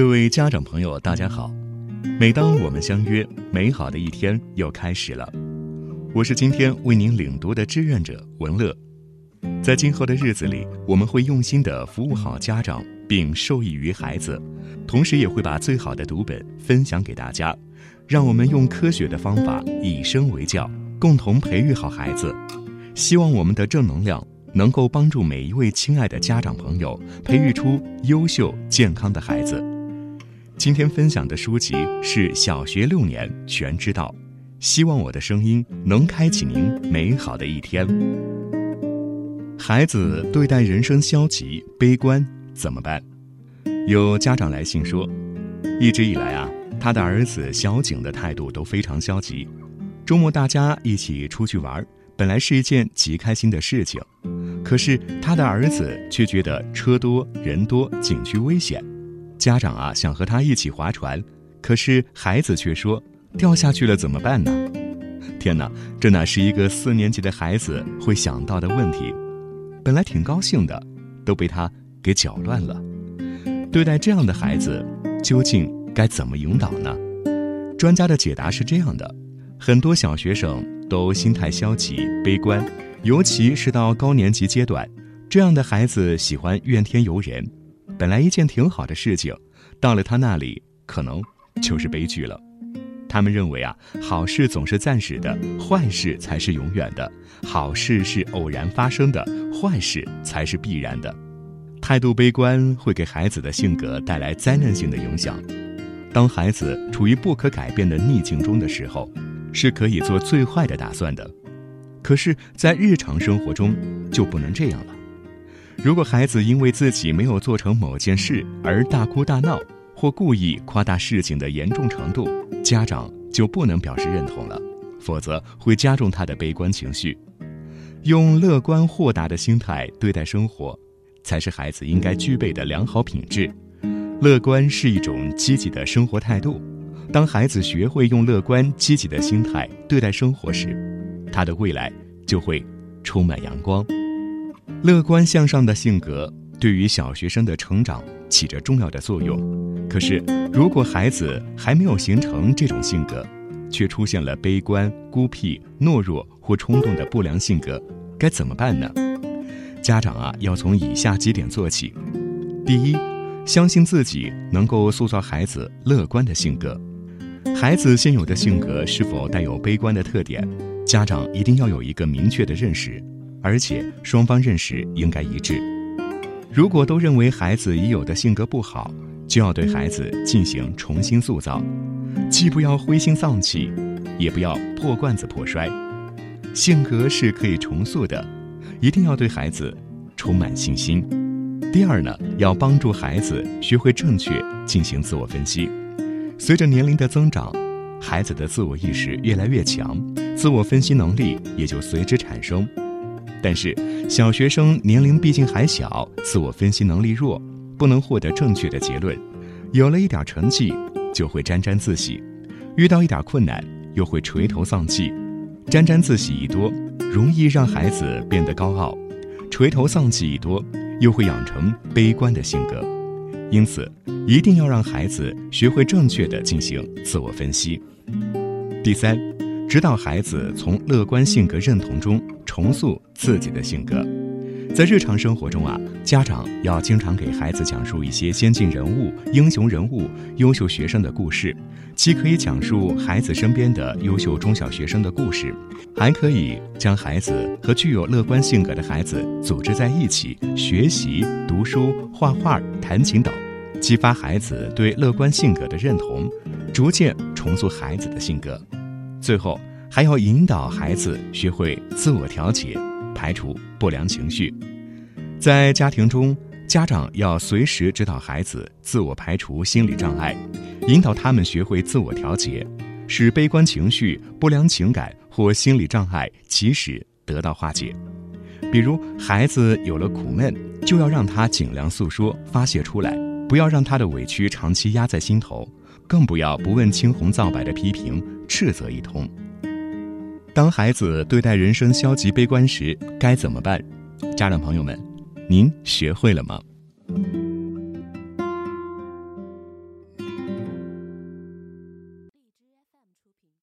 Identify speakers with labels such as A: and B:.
A: 各位家长朋友，大家好！每当我们相约，美好的一天又开始了。我是今天为您领读的志愿者文乐。在今后的日子里，我们会用心的服务好家长，并受益于孩子，同时也会把最好的读本分享给大家。让我们用科学的方法，以身为教，共同培育好孩子。希望我们的正能量能够帮助每一位亲爱的家长朋友，培育出优秀健康的孩子。今天分享的书籍是《小学六年全知道》，希望我的声音能开启您美好的一天。孩子对待人生消极悲观怎么办？有家长来信说，一直以来啊，他的儿子小景的态度都非常消极。周末大家一起出去玩，本来是一件极开心的事情，可是他的儿子却觉得车多人多，景区危险。家长啊，想和他一起划船，可是孩子却说掉下去了怎么办呢？天哪，这哪是一个四年级的孩子会想到的问题？本来挺高兴的，都被他给搅乱了。对待这样的孩子，究竟该怎么引导呢？专家的解答是这样的：很多小学生都心态消极悲观，尤其是到高年级阶段，这样的孩子喜欢怨天尤人。本来一件挺好的事情，到了他那里可能就是悲剧了。他们认为啊，好事总是暂时的，坏事才是永远的；好事是偶然发生的，坏事才是必然的。态度悲观会给孩子的性格带来灾难性的影响。当孩子处于不可改变的逆境中的时候，是可以做最坏的打算的。可是，在日常生活中就不能这样了。如果孩子因为自己没有做成某件事而大哭大闹，或故意夸大事情的严重程度，家长就不能表示认同了，否则会加重他的悲观情绪。用乐观豁达的心态对待生活，才是孩子应该具备的良好品质。乐观是一种积极的生活态度。当孩子学会用乐观积极的心态对待生活时，他的未来就会充满阳光。乐观向上的性格对于小学生的成长起着重要的作用。可是，如果孩子还没有形成这种性格，却出现了悲观、孤僻、懦弱或冲动的不良性格，该怎么办呢？家长啊，要从以下几点做起：第一，相信自己能够塑造孩子乐观的性格。孩子现有的性格是否带有悲观的特点，家长一定要有一个明确的认识。而且双方认识应该一致。如果都认为孩子已有的性格不好，就要对孩子进行重新塑造，既不要灰心丧气，也不要破罐子破摔。性格是可以重塑的，一定要对孩子充满信心。第二呢，要帮助孩子学会正确进行自我分析。随着年龄的增长，孩子的自我意识越来越强，自我分析能力也就随之产生。但是，小学生年龄毕竟还小，自我分析能力弱，不能获得正确的结论。有了一点成绩，就会沾沾自喜；遇到一点困难，又会垂头丧气。沾沾自喜一多，容易让孩子变得高傲；垂头丧气一多，又会养成悲观的性格。因此，一定要让孩子学会正确的进行自我分析。第三。指导孩子从乐观性格认同中重塑自己的性格，在日常生活中啊，家长要经常给孩子讲述一些先进人物、英雄人物、优秀学生的故事，既可以讲述孩子身边的优秀中小学生的故事，还可以将孩子和具有乐观性格的孩子组织在一起学习、读书、画画、弹琴等，激发孩子对乐观性格的认同，逐渐重塑孩子的性格。最后，还要引导孩子学会自我调节，排除不良情绪。在家庭中，家长要随时指导孩子自我排除心理障碍，引导他们学会自我调节，使悲观情绪、不良情感或心理障碍及时得到化解。比如，孩子有了苦闷，就要让他尽量诉说、发泄出来，不要让他的委屈长期压在心头。更不要不问青红皂白的批评、斥责一通。当孩子对待人生消极悲观时，该怎么办？家长朋友们，您学会了吗？